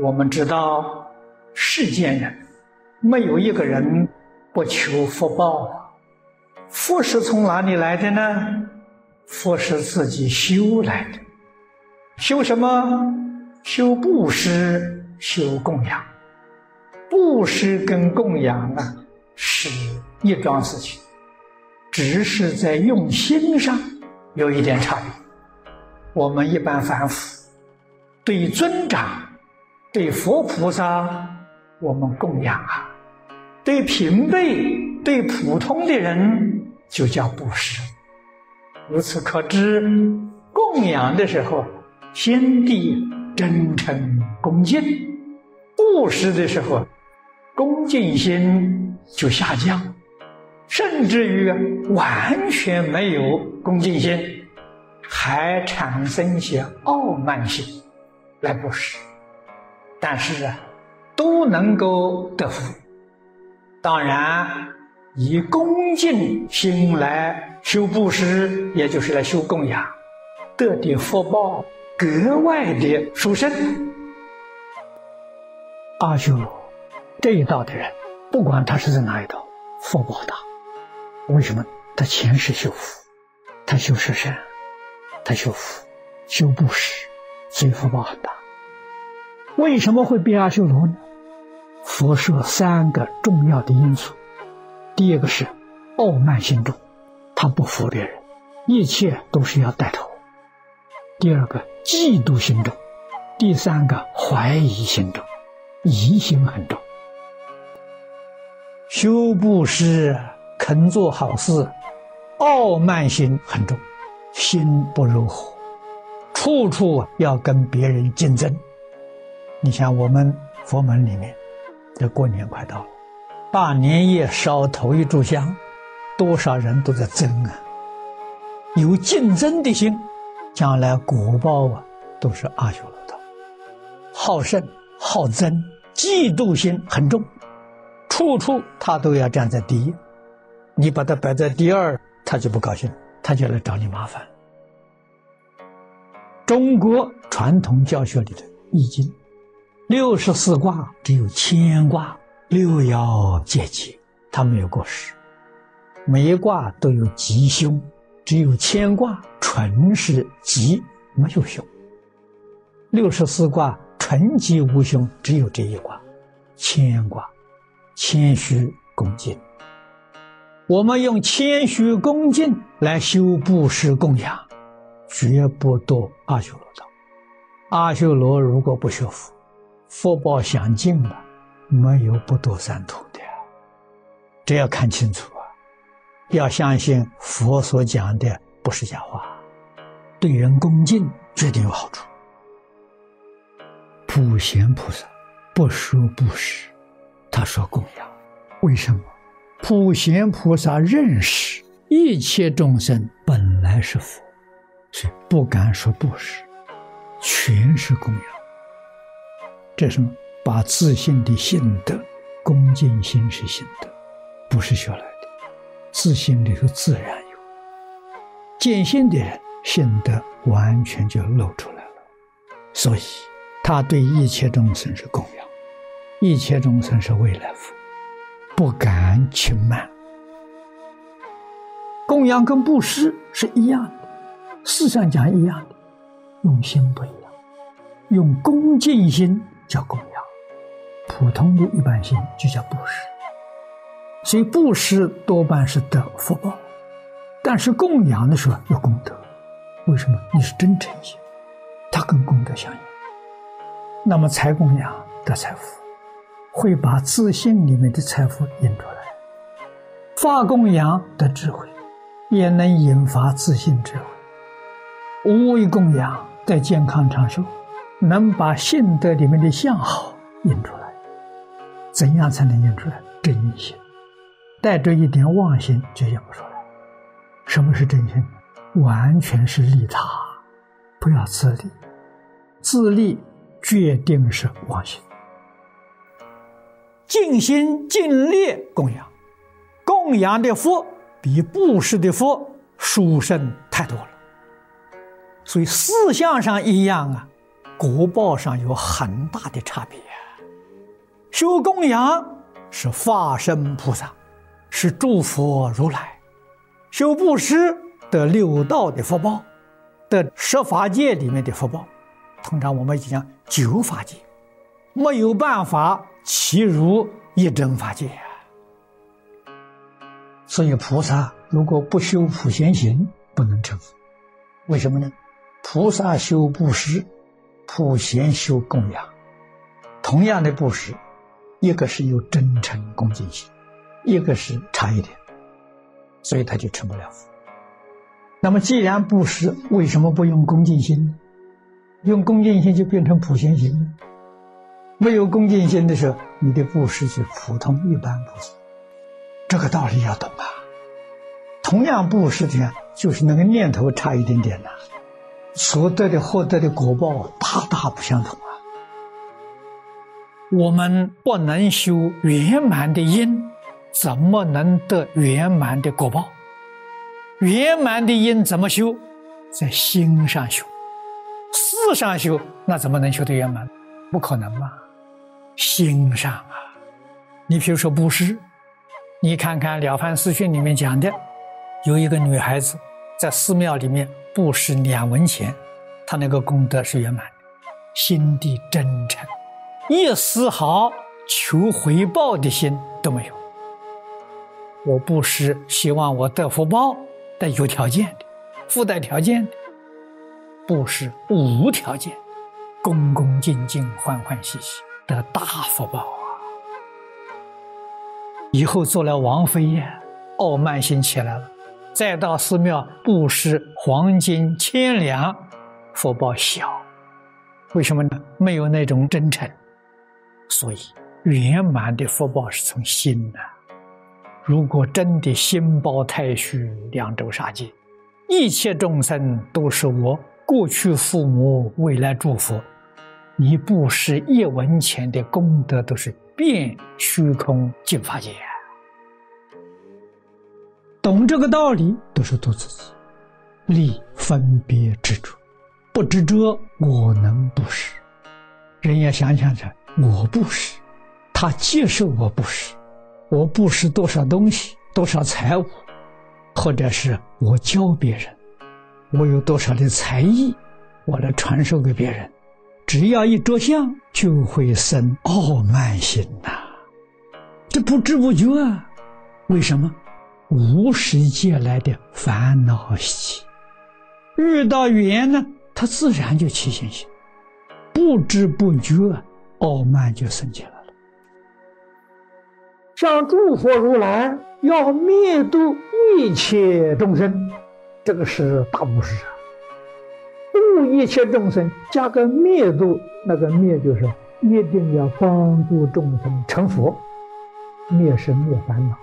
我们知道，世间人没有一个人不求福报的。福是从哪里来的呢？福是自己修来的。修什么？修布施，修供养。布施跟供养啊，是一桩事情，只是在用心上有一点差别。我们一般凡夫对尊长、对佛菩萨，我们供养啊；对平辈、对普通的人，就叫布施。由此可知，供养的时候，心地真诚恭敬；布施的时候，恭敬心就下降，甚至于完全没有恭敬心，还产生一些傲慢心来布施。但是啊，都能够得福。当然。以恭敬心来修布施，也就是来修供养，得的福报格外的殊胜。阿修罗这一道的人，不管他是在哪一道，福报大。为什么？他前世修福，他修十善，他修福，修布施，所以福报很大。为什么会变阿修罗呢？佛说三个重要的因素。第一个是傲慢心重，他不服别人，一切都是要带头。第二个嫉妒心重，第三个怀疑心重，疑心很重。修布施、肯做好事，傲慢心很重，心不如火，处处要跟别人竞争。你像我们佛门里面，这过年快到了。大年夜烧头一炷香，多少人都在争啊！有竞争的心，将来果报啊都是阿修罗道。好胜、好争、嫉妒心很重，处处他都要站在第一。你把他摆在第二，他就不高兴，他就来找你麻烦。中国传统教学里的《易经》，六十四卦只有乾卦。六爻皆吉，它没有过失。每一卦都有吉凶，只有乾卦纯是吉，没有凶。六十四卦纯吉无凶，只有这一卦，谦卦，谦虚恭敬。我们用谦虚恭敬来修布施供养，绝不堕阿修罗道。阿修罗如果不学佛，福报享尽了。没有不堕三途的，这要看清楚啊！要相信佛所讲的不是假话，对人恭敬绝对有好处。普贤菩萨不说布施，他说供养。为什么？普贤菩萨认识一切众生本来是佛，所以不敢说布施，全是供养。这是？把自信的心德、恭敬心是心德，不是学来的，自信里头自然有。见心的人，心德完全就露出来了。所以，他对一切众生是供养，一切众生是未来福，不敢轻慢。供养跟布施是一样的，事上讲一样的，用心不一样，用恭敬心叫供养。普通的一般性就叫布施，所以布施多半是得福报，但是供养的时候有功德。为什么？你是真诚心，它跟功德相应。那么财供养得财富，会把自信里面的财富引出来；法供养得智慧，也能引发自信智慧；无为供养得健康长寿，能把性德里面的相好引出来。怎样才能印出来真心？带着一点妄心就印不出来。什么是真心？完全是利他，不要自利。自利决定是妄心。尽心尽力供养，供养的福比布施的福殊胜太多了。所以四相上一样啊，果报上有很大的差别。修供养是化身菩萨，是诸佛如来；修布施得六道的福报，得十法界里面的福报。通常我们讲九法界，没有办法其如一真法界。所以菩萨如果不修普贤行，不能成佛。为什么呢？菩萨修布施，普贤修供养，同样的布施。一个是有真诚恭敬心，一个是差一点，所以他就成不了佛。那么既然布施，为什么不用恭敬心呢？用恭敬心就变成普贤行了。没有恭敬心的时候，你的布施是普通一般布施。这个道理要懂啊。同样布施的，就是那个念头差一点点呐，所得的获得的果报大大不相同啊。我们不能修圆满的因，怎么能得圆满的果报？圆满的因怎么修？在心上修，事上修，那怎么能修得圆满？不可能嘛！心上啊，你比如说布施，你看看《了凡四训》里面讲的，有一个女孩子在寺庙里面布施两文钱，他那个功德是圆满的，心地真诚。一丝毫求回报的心都没有。我不是希望我得福报，但有条件的，附带条件的，不是无条件，恭恭敬敬、欢欢喜喜得大福报啊！以后做了王妃呀，傲慢心起来了，再到寺庙布施黄金千两，福报小，为什么呢？没有那种真诚。所以，圆满的福报是从心呐。如果真的心包太虚，两周杀戒，一切众生都是我过去父母，未来祝福，你布施一文钱的功德都是变虚空净法界。懂这个道理，都是做自己，立分别执着，不执着我能不识。人要想想看。我不识，他接受我不识，我不识多少东西，多少财物，或者是我教别人，我有多少的才艺，我来传授给别人，只要一着相，就会生傲慢心呐。这不知不觉啊，为什么？无始借来的烦恼习，遇到缘呢，他自然就起心心，不知不觉。傲慢就升起来了。像诸佛如来要灭度一切众生，这个是大布施啊！度一切众生，加个灭度，那个灭就是一定要帮助众生成佛。灭是灭烦恼，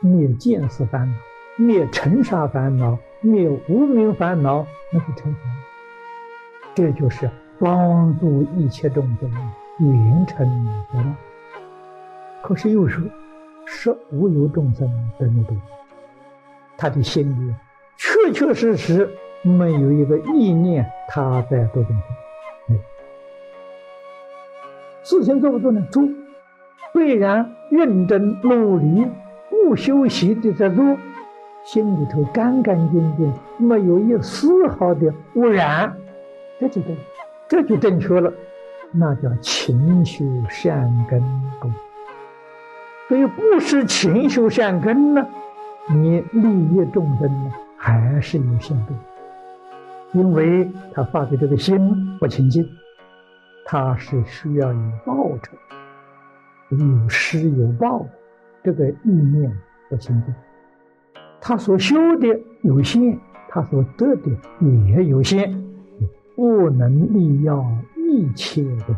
灭见思烦恼，灭尘沙烦恼，灭无名烦恼，那是成佛。这就是。帮助一切众生圆成佛道，可是又说，是无有众生得你度，他的心里确确实实没有一个意念，他在做众生。事情做不做呢？做，虽然认真努力不休息的在做，心里头干干净净，没有一丝毫的污染，这就对。这就正确了，那叫勤修善根功。所以不是勤修善根呢，你利益众生呢，还是有限度。因为他发的这个心不清净，他是需要有报酬，有施有报，这个意念不清净，他所修的有限，他所得的也有限。不能利要一切的。